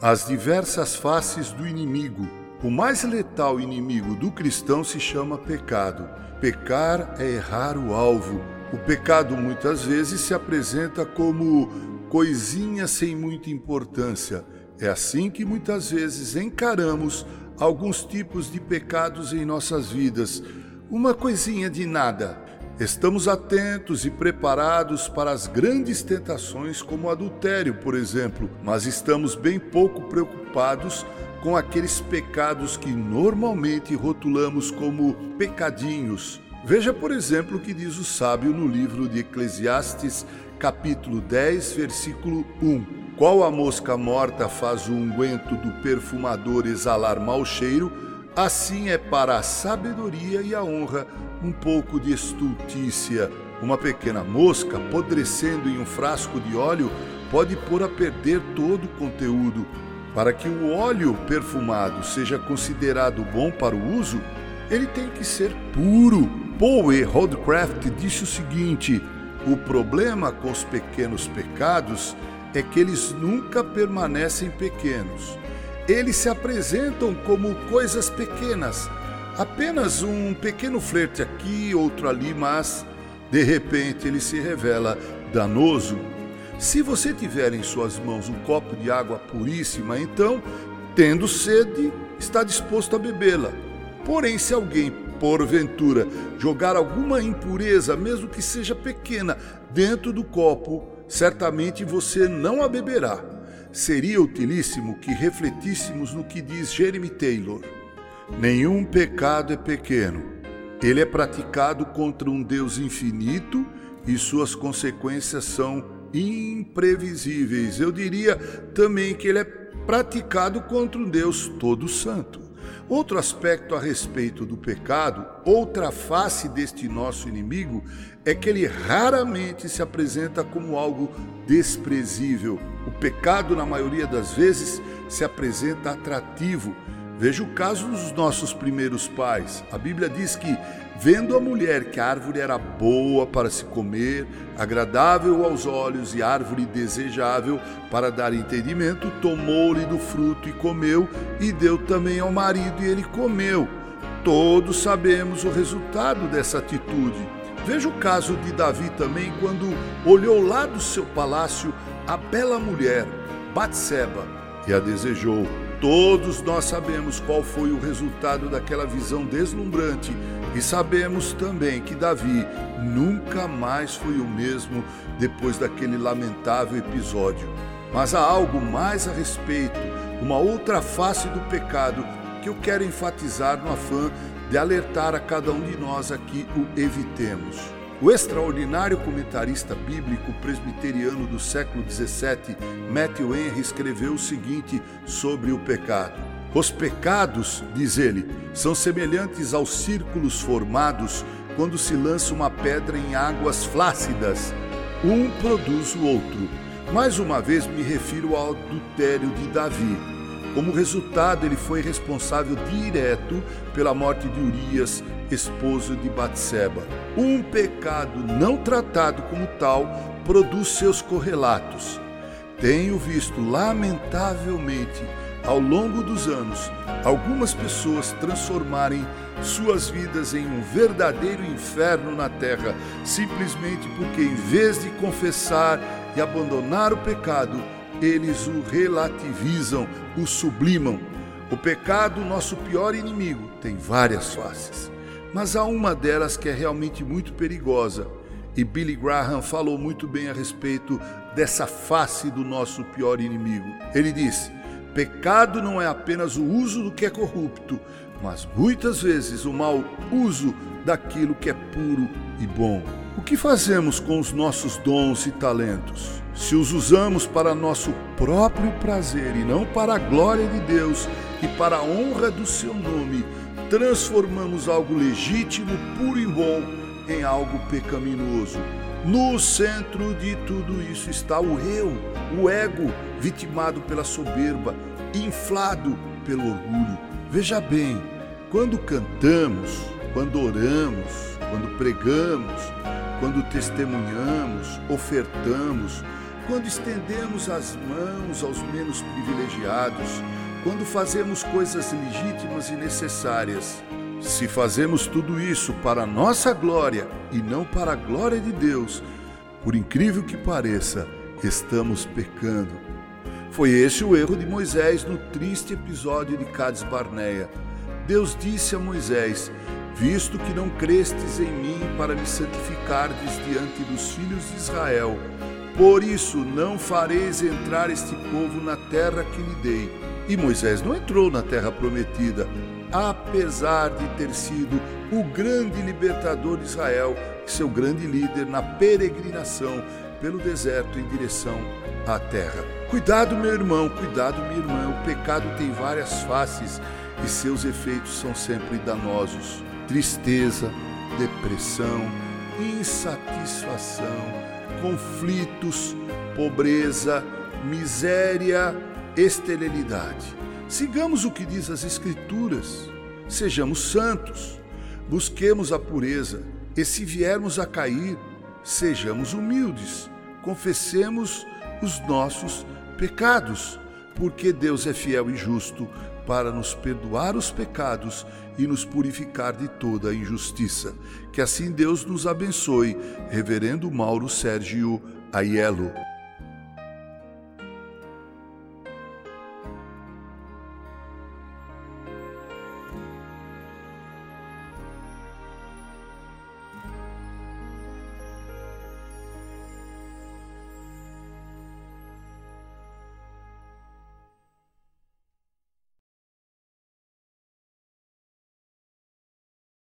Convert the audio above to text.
As diversas faces do inimigo. O mais letal inimigo do cristão se chama pecado. Pecar é errar o alvo. O pecado muitas vezes se apresenta como coisinha sem muita importância. É assim que muitas vezes encaramos alguns tipos de pecados em nossas vidas. Uma coisinha de nada. Estamos atentos e preparados para as grandes tentações, como o adultério, por exemplo, mas estamos bem pouco preocupados com aqueles pecados que normalmente rotulamos como pecadinhos. Veja, por exemplo, o que diz o sábio no livro de Eclesiastes, capítulo 10, versículo 1. Qual a mosca morta faz o unguento do perfumador exalar mau cheiro, assim é para a sabedoria e a honra um pouco de estultícia. Uma pequena mosca, apodrecendo em um frasco de óleo, pode pôr a perder todo o conteúdo. Para que o óleo perfumado seja considerado bom para o uso, ele tem que ser puro. Paul E. Holdcraft disse o seguinte: o problema com os pequenos pecados é que eles nunca permanecem pequenos. Eles se apresentam como coisas pequenas, Apenas um pequeno flerte aqui, outro ali, mas de repente ele se revela danoso. Se você tiver em suas mãos um copo de água puríssima, então, tendo sede, está disposto a bebê-la. Porém, se alguém, porventura, jogar alguma impureza, mesmo que seja pequena, dentro do copo, certamente você não a beberá. Seria utilíssimo que refletíssemos no que diz Jeremy Taylor. Nenhum pecado é pequeno. Ele é praticado contra um Deus infinito e suas consequências são imprevisíveis. Eu diria também que ele é praticado contra um Deus todo santo. Outro aspecto a respeito do pecado, outra face deste nosso inimigo, é que ele raramente se apresenta como algo desprezível. O pecado, na maioria das vezes, se apresenta atrativo Veja o caso dos nossos primeiros pais. A Bíblia diz que, vendo a mulher que a árvore era boa para se comer, agradável aos olhos e árvore desejável para dar entendimento, tomou-lhe do fruto e comeu, e deu também ao marido, e ele comeu. Todos sabemos o resultado dessa atitude. Veja o caso de Davi também, quando olhou lá do seu palácio a bela mulher, Batseba, e a desejou Todos nós sabemos qual foi o resultado daquela visão deslumbrante e sabemos também que Davi nunca mais foi o mesmo depois daquele lamentável episódio. Mas há algo mais a respeito, uma outra face do pecado que eu quero enfatizar no afã de alertar a cada um de nós aqui o evitemos. O extraordinário comentarista bíblico presbiteriano do século XVII, Matthew Henry, escreveu o seguinte sobre o pecado. Os pecados, diz ele, são semelhantes aos círculos formados quando se lança uma pedra em águas flácidas. Um produz o outro. Mais uma vez me refiro ao adultério de Davi. Como resultado, ele foi responsável direto pela morte de Urias, esposo de Batseba. Um pecado não tratado como tal produz seus correlatos. Tenho visto, lamentavelmente, ao longo dos anos, algumas pessoas transformarem suas vidas em um verdadeiro inferno na terra, simplesmente porque, em vez de confessar e abandonar o pecado, eles o relativizam, o sublimam. O pecado, nosso pior inimigo, tem várias faces mas há uma delas que é realmente muito perigosa. E Billy Graham falou muito bem a respeito dessa face do nosso pior inimigo. Ele disse: pecado não é apenas o uso do que é corrupto, mas muitas vezes o mau uso daquilo que é puro e bom. O que fazemos com os nossos dons e talentos? Se os usamos para nosso próprio prazer e não para a glória de Deus e para a honra do seu nome, transformamos algo legítimo, puro e bom em algo pecaminoso. No centro de tudo isso está o eu, o ego, vitimado pela soberba, inflado pelo orgulho. Veja bem, quando cantamos, quando oramos, quando pregamos, quando testemunhamos, ofertamos, quando estendemos as mãos aos menos privilegiados, quando fazemos coisas legítimas e necessárias. Se fazemos tudo isso para a nossa glória e não para a glória de Deus, por incrível que pareça, estamos pecando. Foi esse o erro de Moisés no triste episódio de Cades Barneia. Deus disse a Moisés: Visto que não crestes em mim para me santificardes diante dos filhos de Israel, por isso não fareis entrar este povo na terra que lhe dei. E Moisés não entrou na terra prometida, apesar de ter sido o grande libertador de Israel, seu grande líder na peregrinação pelo deserto em direção à terra. Cuidado, meu irmão, cuidado, minha irmã. O pecado tem várias faces e seus efeitos são sempre danosos. Tristeza, depressão, insatisfação, conflitos, pobreza, miséria, esterilidade. Sigamos o que diz as Escrituras. Sejamos santos, busquemos a pureza, e se viermos a cair, sejamos humildes, confessemos os nossos pecados, porque Deus é fiel e justo para nos perdoar os pecados e nos purificar de toda a injustiça. Que assim Deus nos abençoe. Reverendo Mauro Sérgio Aiello.